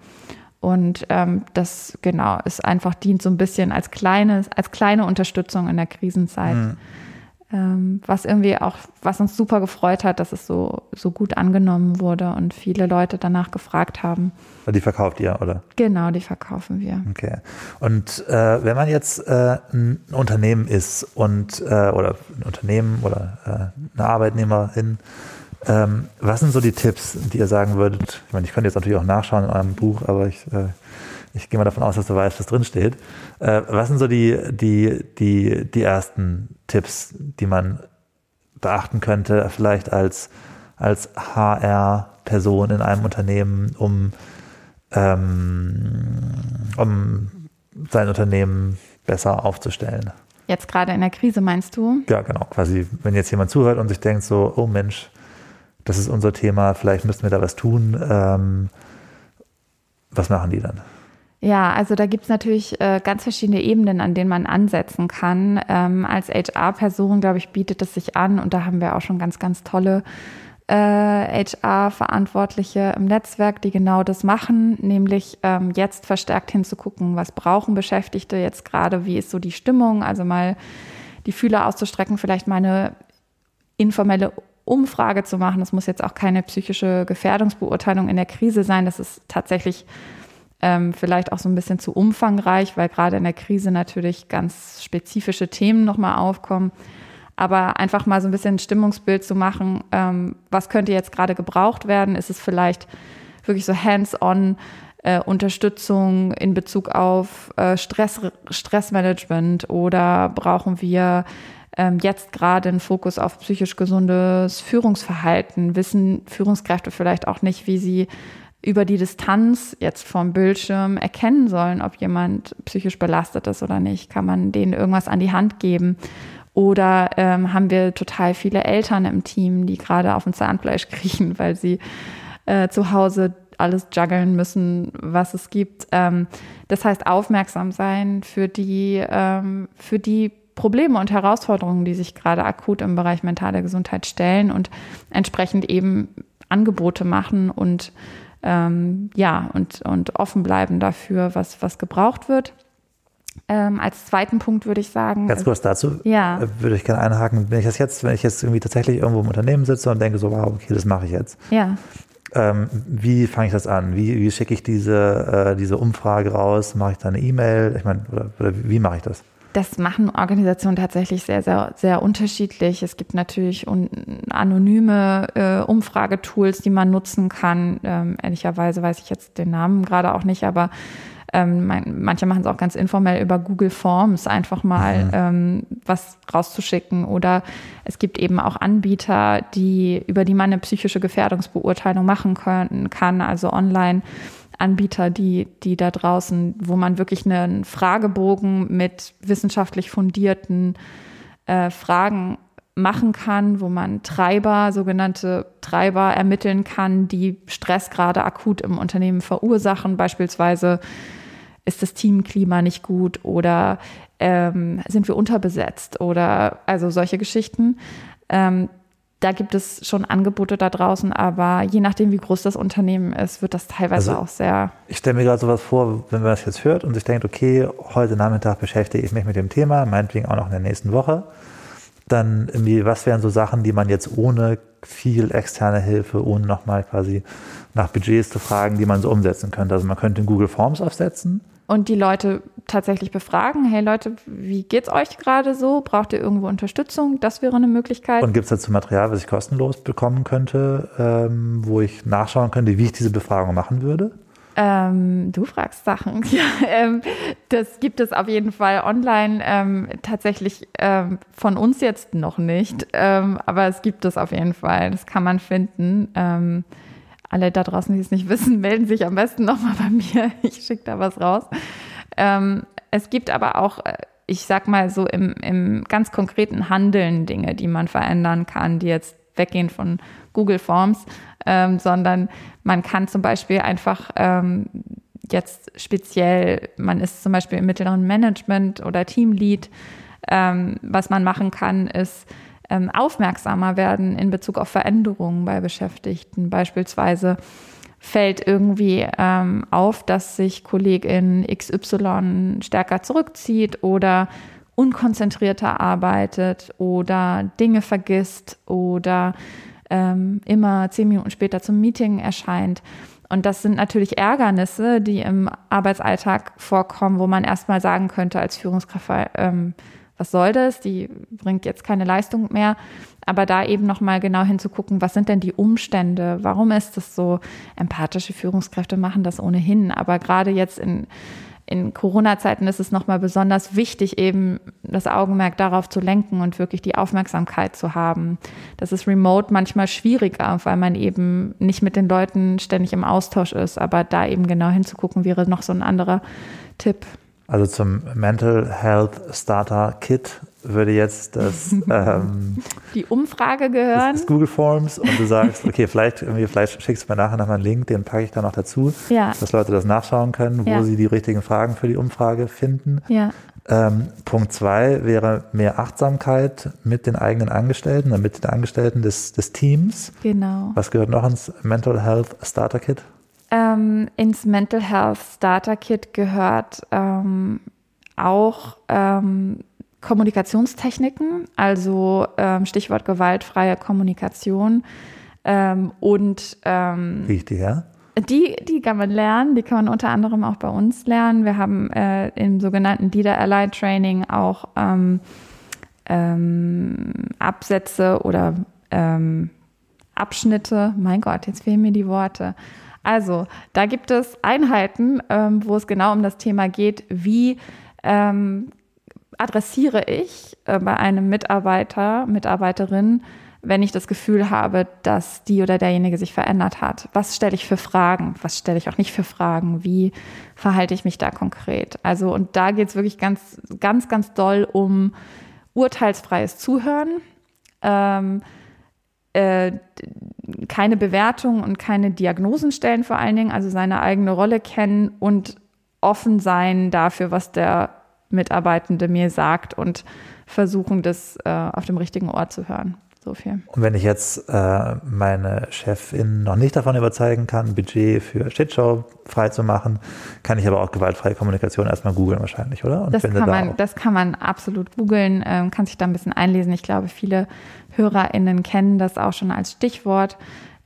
Und ähm, das genau ist einfach dient so ein bisschen als kleines, als kleine Unterstützung in der Krisenzeit. Mhm. ähm, was irgendwie auch, was uns super gefreut hat, dass es so, so gut angenommen wurde und viele Leute danach gefragt haben. Die verkauft ihr, oder? Genau, die verkaufen wir. Okay. Und äh, wenn man jetzt äh, ein Unternehmen ist und äh, oder ein Unternehmen oder äh, eine Arbeitnehmerin, ähm, was sind so die Tipps, die ihr sagen würdet? Ich meine, ich könnte jetzt natürlich auch nachschauen in eurem Buch, aber ich äh, ich gehe mal davon aus, dass du weißt, was drin steht. Äh, was sind so die, die, die, die ersten Tipps, die man beachten könnte, vielleicht als, als HR-Person in einem Unternehmen, um, ähm, um sein Unternehmen besser aufzustellen? Jetzt gerade in der Krise meinst du? Ja, genau. Quasi, wenn jetzt jemand zuhört und sich denkt so, oh Mensch, das ist unser Thema, vielleicht müssten wir da was tun. Ähm, was machen die dann? Ja, also da gibt's natürlich äh, ganz verschiedene Ebenen, an denen man ansetzen kann. Ähm, als HR-Person, glaube ich, bietet es sich an und da haben wir auch schon ganz, ganz tolle äh, HR-Verantwortliche im Netzwerk, die genau das machen, nämlich ähm, jetzt verstärkt hinzugucken, was brauchen Beschäftigte jetzt gerade, wie ist so die Stimmung, also mal die Fühler auszustrecken, vielleicht mal eine informelle Umfrage zu machen. Das muss jetzt auch keine psychische Gefährdungsbeurteilung in der Krise sein. Das ist tatsächlich ähm, vielleicht auch so ein bisschen zu umfangreich, weil gerade in der Krise natürlich ganz spezifische Themen nochmal aufkommen. Aber einfach mal so ein bisschen ein Stimmungsbild zu machen, ähm, was könnte jetzt gerade gebraucht werden? Ist es vielleicht wirklich so hands-on äh, Unterstützung in Bezug auf äh, Stress, Stressmanagement oder brauchen wir ähm, jetzt gerade einen Fokus auf psychisch gesundes Führungsverhalten? Wissen Führungskräfte vielleicht auch nicht, wie sie über die Distanz jetzt vom Bildschirm erkennen sollen, ob jemand psychisch belastet ist oder nicht. Kann man denen irgendwas an die Hand geben? Oder ähm, haben wir total viele Eltern im Team, die gerade auf dem Zahnfleisch kriechen, weil sie äh, zu Hause alles juggeln müssen, was es gibt. Ähm, das heißt, aufmerksam sein für die, ähm, für die Probleme und Herausforderungen, die sich gerade akut im Bereich mentale Gesundheit stellen und entsprechend eben Angebote machen und ähm, ja, und, und offen bleiben dafür, was, was gebraucht wird. Ähm, als zweiten Punkt würde ich sagen. Ganz kurz dazu ja. Äh, würde ich gerne einhaken. Wenn ich das jetzt, wenn ich jetzt irgendwie tatsächlich irgendwo im Unternehmen sitze und denke so, wow, okay, das mache ich jetzt. Ja. Ähm, wie fange ich das an? Wie, wie schicke ich diese, äh, diese Umfrage raus? Mache ich da eine E-Mail? Ich meine, oder, oder wie mache ich das? Das machen Organisationen tatsächlich sehr, sehr, sehr unterschiedlich. Es gibt natürlich anonyme äh, Umfragetools, die man nutzen kann. Ähm, ehrlicherweise weiß ich jetzt den Namen gerade auch nicht, aber ähm, manche machen es auch ganz informell über Google Forms, einfach mal mhm. ähm, was rauszuschicken. Oder es gibt eben auch Anbieter, die, über die man eine psychische Gefährdungsbeurteilung machen können, kann, also online Anbieter, die, die da draußen, wo man wirklich einen Fragebogen mit wissenschaftlich fundierten äh, Fragen machen kann, wo man Treiber, sogenannte Treiber ermitteln kann, die Stress gerade akut im Unternehmen verursachen. Beispielsweise ist das Teamklima nicht gut oder ähm, sind wir unterbesetzt oder also solche Geschichten. Ähm, da gibt es schon Angebote da draußen, aber je nachdem, wie groß das Unternehmen ist, wird das teilweise also, auch sehr. Ich stelle mir gerade sowas vor, wenn man das jetzt hört und sich denkt, okay, heute Nachmittag beschäftige ich mich mit dem Thema, meinetwegen auch noch in der nächsten Woche. Dann irgendwie, was wären so Sachen, die man jetzt ohne viel externe Hilfe, ohne nochmal quasi nach Budgets zu fragen, die man so umsetzen könnte? Also man könnte in Google Forms aufsetzen und die Leute tatsächlich befragen, hey Leute, wie geht's euch gerade so? Braucht ihr irgendwo Unterstützung? Das wäre eine Möglichkeit. Und gibt es dazu Material, was ich kostenlos bekommen könnte, ähm, wo ich nachschauen könnte, wie ich diese Befragung machen würde? Ähm, du fragst Sachen. Ja, ähm, das gibt es auf jeden Fall online. Ähm, tatsächlich ähm, von uns jetzt noch nicht, ähm, aber es gibt es auf jeden Fall. Das kann man finden. Ähm, alle da draußen, die es nicht wissen, melden sich am besten nochmal bei mir. Ich schicke da was raus. Es gibt aber auch, äh, ich sag mal so im, im ganz konkreten Handeln Dinge, die man verändern kann, die jetzt weggehen von Google Forms, ähm, sondern man kann zum Beispiel einfach ähm, jetzt speziell, man ist zum Beispiel im mittleren Management oder Teamlead, ähm, was man machen kann, ist, ähm, aufmerksamer werden in Bezug auf Veränderungen bei Beschäftigten. Beispielsweise fällt irgendwie ähm, auf, dass sich Kollegin XY stärker zurückzieht oder unkonzentrierter arbeitet oder Dinge vergisst oder ähm, immer zehn Minuten später zum Meeting erscheint. Und das sind natürlich Ärgernisse, die im Arbeitsalltag vorkommen, wo man erstmal sagen könnte als Führungskraft, ähm, was soll das? Die bringt jetzt keine Leistung mehr. Aber da eben nochmal genau hinzugucken, was sind denn die Umstände? Warum ist das so? Empathische Führungskräfte machen das ohnehin. Aber gerade jetzt in in Corona-Zeiten ist es nochmal besonders wichtig, eben das Augenmerk darauf zu lenken und wirklich die Aufmerksamkeit zu haben. Das ist remote manchmal schwieriger, weil man eben nicht mit den Leuten ständig im Austausch ist. Aber da eben genau hinzugucken, wäre noch so ein anderer Tipp. Also zum Mental Health Starter Kit würde jetzt das ähm, die Umfrage gehören. Das, das Google Forms und du sagst, okay, vielleicht vielleicht schickst du mir nachher nochmal einen Link, den packe ich da noch dazu, ja. dass Leute das nachschauen können, wo ja. sie die richtigen Fragen für die Umfrage finden. Ja. Ähm, Punkt zwei wäre mehr Achtsamkeit mit den eigenen Angestellten, mit den Angestellten des, des Teams. Genau. Was gehört noch ins Mental Health Starter Kit? Ähm, ins Mental Health Starter Kit gehört ähm, auch ähm, Kommunikationstechniken, also ähm, Stichwort gewaltfreie Kommunikation ähm, und ähm, Richtig, ja. Die, die kann man lernen, die kann man unter anderem auch bei uns lernen. Wir haben äh, im sogenannten Leader Ally Training auch ähm, ähm, Absätze oder ähm, Abschnitte. Mein Gott, jetzt fehlen mir die Worte. Also, da gibt es Einheiten, ähm, wo es genau um das Thema geht, wie ähm, adressiere ich äh, bei einem Mitarbeiter, Mitarbeiterin, wenn ich das Gefühl habe, dass die oder derjenige sich verändert hat? Was stelle ich für Fragen? Was stelle ich auch nicht für Fragen? Wie verhalte ich mich da konkret? Also, und da geht es wirklich ganz, ganz, ganz doll um urteilsfreies Zuhören. Ähm, äh, keine Bewertung und keine Diagnosen stellen vor allen Dingen, also seine eigene Rolle kennen und offen sein dafür, was der Mitarbeitende mir sagt und versuchen, das äh, auf dem richtigen Ort zu hören. So viel. Und wenn ich jetzt äh, meine Chefin noch nicht davon überzeugen kann, Budget für Shitshow freizumachen, kann ich aber auch gewaltfreie Kommunikation erstmal googeln wahrscheinlich, oder? Und das, kann man, das kann man absolut googeln, ähm, kann sich da ein bisschen einlesen. Ich glaube, viele HörerInnen kennen das auch schon als Stichwort.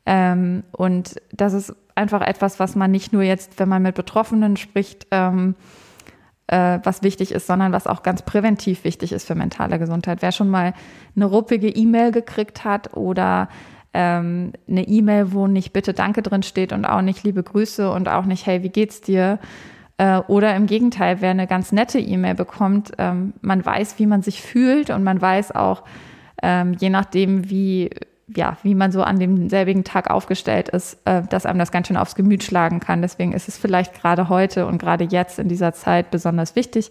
Ähm, und das ist einfach etwas, was man nicht nur jetzt, wenn man mit Betroffenen spricht, ähm, äh, was wichtig ist, sondern was auch ganz präventiv wichtig ist für mentale Gesundheit. Wer schon mal eine ruppige E-Mail gekriegt hat oder ähm, eine E-Mail, wo nicht bitte Danke drin steht und auch nicht liebe Grüße und auch nicht Hey, wie geht's dir? Äh, oder im Gegenteil, wer eine ganz nette E-Mail bekommt, ähm, man weiß, wie man sich fühlt und man weiß auch, ähm, je nachdem, wie, ja, wie man so an demselbigen Tag aufgestellt ist, äh, dass einem das ganz schön aufs Gemüt schlagen kann. Deswegen ist es vielleicht gerade heute und gerade jetzt in dieser Zeit besonders wichtig,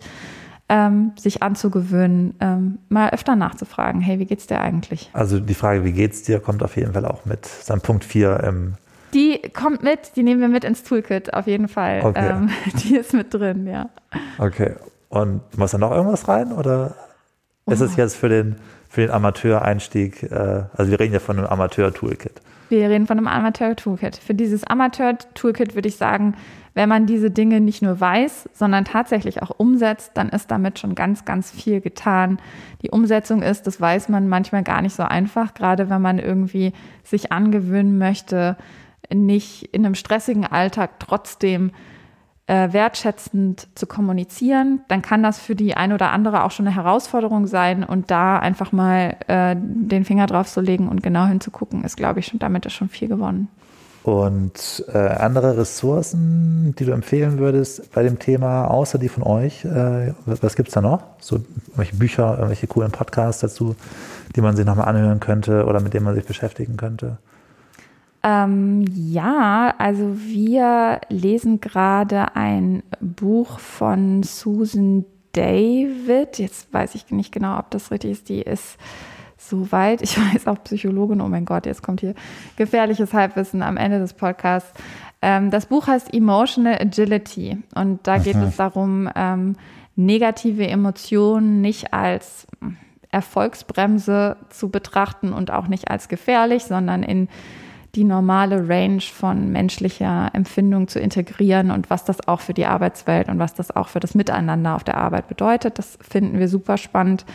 ähm, sich anzugewöhnen, ähm, mal öfter nachzufragen, hey, wie geht's dir eigentlich? Also die Frage, wie geht's dir, kommt auf jeden Fall auch mit seinem Punkt 4 im die kommt mit, die nehmen wir mit ins Toolkit, auf jeden Fall. Okay. Ähm, die ist mit drin, ja. Okay. Und muss da noch irgendwas rein oder oh. ist es jetzt für den für den Amateur-Einstieg, äh, also wir reden ja von einem Amateur-Toolkit. Wir reden von einem Amateur-Toolkit. Für dieses Amateur-Toolkit würde ich sagen, wenn man diese Dinge nicht nur weiß, sondern tatsächlich auch umsetzt, dann ist damit schon ganz, ganz viel getan. Die Umsetzung ist, das weiß man manchmal gar nicht so einfach, gerade wenn man irgendwie sich angewöhnen möchte, nicht in einem stressigen Alltag trotzdem äh, wertschätzend zu kommunizieren, dann kann das für die eine oder andere auch schon eine Herausforderung sein. Und da einfach mal äh, den Finger drauf zu legen und genau hinzugucken, ist, glaube ich, schon damit ist schon viel gewonnen. Und äh, andere Ressourcen, die du empfehlen würdest bei dem Thema, außer die von euch, äh, was gibt es da noch? So irgendwelche Bücher, irgendwelche coolen Podcasts dazu, die man sich nochmal anhören könnte oder mit denen man sich beschäftigen könnte? Ähm, ja, also wir lesen gerade ein Buch von Susan David. Jetzt weiß ich nicht genau, ob das richtig ist. Die ist soweit. Ich weiß auch Psychologin. Oh mein Gott, jetzt kommt hier gefährliches Halbwissen am Ende des Podcasts. Ähm, das Buch heißt Emotional Agility und da geht es darum, ähm, negative Emotionen nicht als Erfolgsbremse zu betrachten und auch nicht als gefährlich, sondern in die normale Range von menschlicher Empfindung zu integrieren und was das auch für die Arbeitswelt und was das auch für das Miteinander auf der Arbeit bedeutet. Das finden wir super spannend.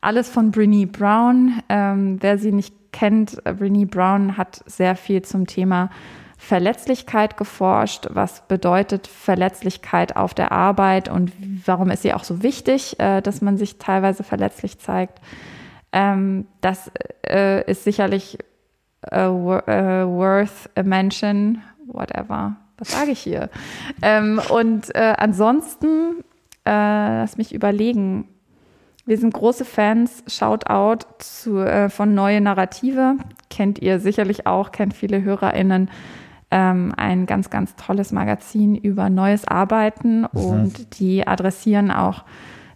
Alles von Brene Brown. Ähm, wer sie nicht kennt, Brene Brown hat sehr viel zum Thema Verletzlichkeit geforscht. Was bedeutet Verletzlichkeit auf der Arbeit und warum ist sie auch so wichtig, äh, dass man sich teilweise verletzlich zeigt? Ähm, das äh, ist sicherlich äh, worth a mention, whatever. Was sage ich hier? Ähm, und äh, ansonsten, äh, lass mich überlegen. Wir sind große Fans, Shoutout zu, äh, von Neue Narrative. Kennt ihr sicherlich auch, kennt viele HörerInnen. Ähm, ein ganz, ganz tolles Magazin über neues Arbeiten mhm. und die adressieren auch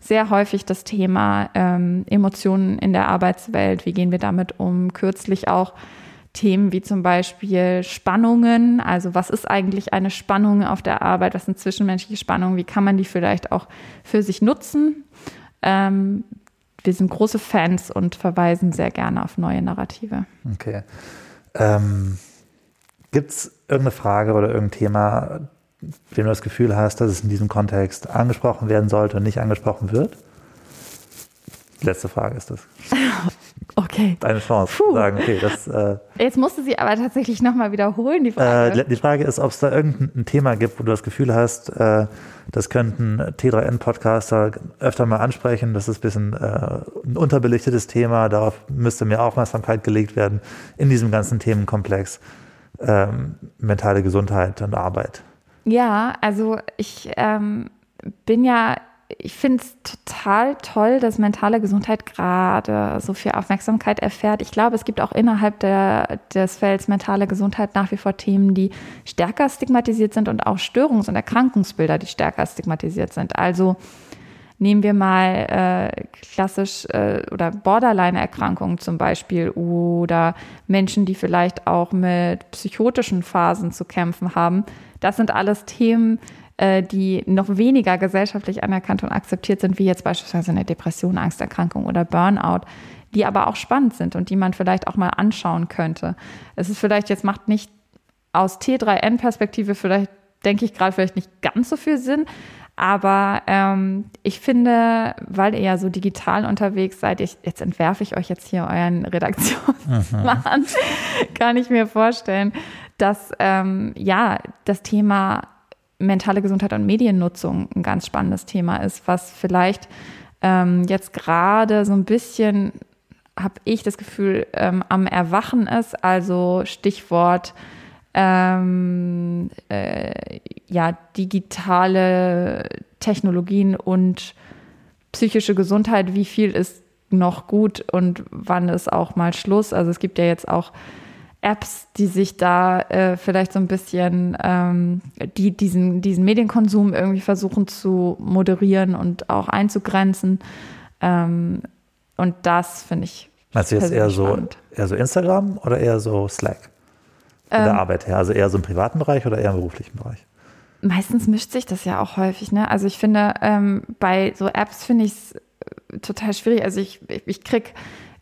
sehr häufig das Thema ähm, Emotionen in der Arbeitswelt. Wie gehen wir damit um? Kürzlich auch Themen wie zum Beispiel Spannungen. Also was ist eigentlich eine Spannung auf der Arbeit? Was sind zwischenmenschliche Spannungen? Wie kann man die vielleicht auch für sich nutzen? Ähm, wir sind große Fans und verweisen sehr gerne auf neue Narrative. Okay. Ähm, Gibt es irgendeine Frage oder irgendein Thema, dem du das Gefühl hast, dass es in diesem Kontext angesprochen werden sollte und nicht angesprochen wird? Letzte Frage ist das. Okay. Deine Chance Puh. sagen, okay, das. Äh, Jetzt musste sie aber tatsächlich nochmal wiederholen, die Frage. Äh, die Frage ist, ob es da irgendein Thema gibt, wo du das Gefühl hast, äh, das könnten T3N-Podcaster öfter mal ansprechen. Das ist ein bisschen äh, ein unterbelichtetes Thema. Darauf müsste mehr Aufmerksamkeit gelegt werden in diesem ganzen Themenkomplex ähm, mentale Gesundheit und Arbeit. Ja, also ich ähm, bin ja ich finde es total toll, dass mentale Gesundheit gerade so viel Aufmerksamkeit erfährt. Ich glaube, es gibt auch innerhalb der, des Felds mentale Gesundheit nach wie vor Themen, die stärker stigmatisiert sind und auch Störungs- und Erkrankungsbilder, die stärker stigmatisiert sind. Also nehmen wir mal äh, klassisch äh, oder Borderline-Erkrankungen zum Beispiel oder Menschen, die vielleicht auch mit psychotischen Phasen zu kämpfen haben. Das sind alles Themen, äh, die noch weniger gesellschaftlich anerkannt und akzeptiert sind, wie jetzt beispielsweise eine Depression, Angsterkrankung oder Burnout, die aber auch spannend sind und die man vielleicht auch mal anschauen könnte. Es ist vielleicht jetzt macht nicht aus T3N-Perspektive vielleicht, denke ich gerade, vielleicht nicht ganz so viel Sinn, aber ähm, ich finde, weil ihr ja so digital unterwegs seid, ich, jetzt entwerfe ich euch jetzt hier euren Redaktionsplan, kann ich mir vorstellen, dass ähm, ja das Thema mentale Gesundheit und Mediennutzung ein ganz spannendes Thema ist, was vielleicht ähm, jetzt gerade so ein bisschen, habe ich das Gefühl, ähm, am Erwachen ist. Also Stichwort ähm, äh, ja, digitale Technologien und psychische Gesundheit, wie viel ist noch gut und wann ist auch mal Schluss. Also es gibt ja jetzt auch Apps, die sich da äh, vielleicht so ein bisschen, ähm, die diesen, diesen Medienkonsum irgendwie versuchen zu moderieren und auch einzugrenzen. Ähm, und das finde ich. Meinst du jetzt eher so, eher so Instagram oder eher so Slack? Von ähm, der Arbeit her? Also eher so im privaten Bereich oder eher im beruflichen Bereich? Meistens mischt sich das ja auch häufig. Ne? Also ich finde, ähm, bei so Apps finde ich es äh, total schwierig. Also ich, ich, ich kriege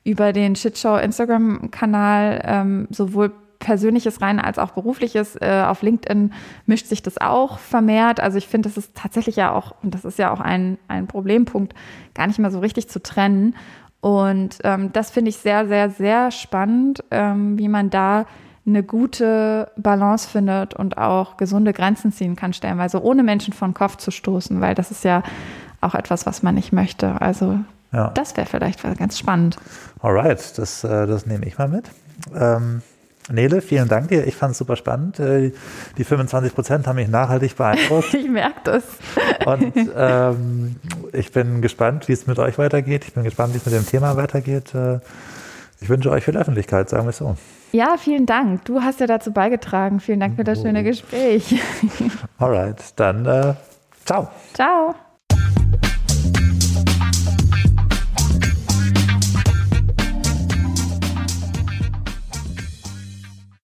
über den Shitshow Instagram-Kanal ähm, sowohl Persönliches rein als auch Berufliches. Äh, auf LinkedIn mischt sich das auch vermehrt. Also ich finde, das ist tatsächlich ja auch, und das ist ja auch ein, ein Problempunkt, gar nicht mehr so richtig zu trennen. Und ähm, das finde ich sehr, sehr, sehr spannend, ähm, wie man da eine gute Balance findet und auch gesunde Grenzen ziehen kann, stellenweise ohne Menschen vor den Kopf zu stoßen, weil das ist ja auch etwas, was man nicht möchte. Also ja. Das wäre vielleicht ganz spannend. Alright, das, äh, das nehme ich mal mit. Ähm, Nele, vielen Dank dir. Ich fand es super spannend. Äh, die 25 Prozent haben mich nachhaltig beeindruckt. ich merke das. Und ähm, ich bin gespannt, wie es mit euch weitergeht. Ich bin gespannt, wie es mit dem Thema weitergeht. Äh, ich wünsche euch viel Öffentlichkeit, sagen wir es so. Ja, vielen Dank. Du hast ja dazu beigetragen. Vielen Dank für das schöne Gespräch. Alright, dann äh, ciao. Ciao.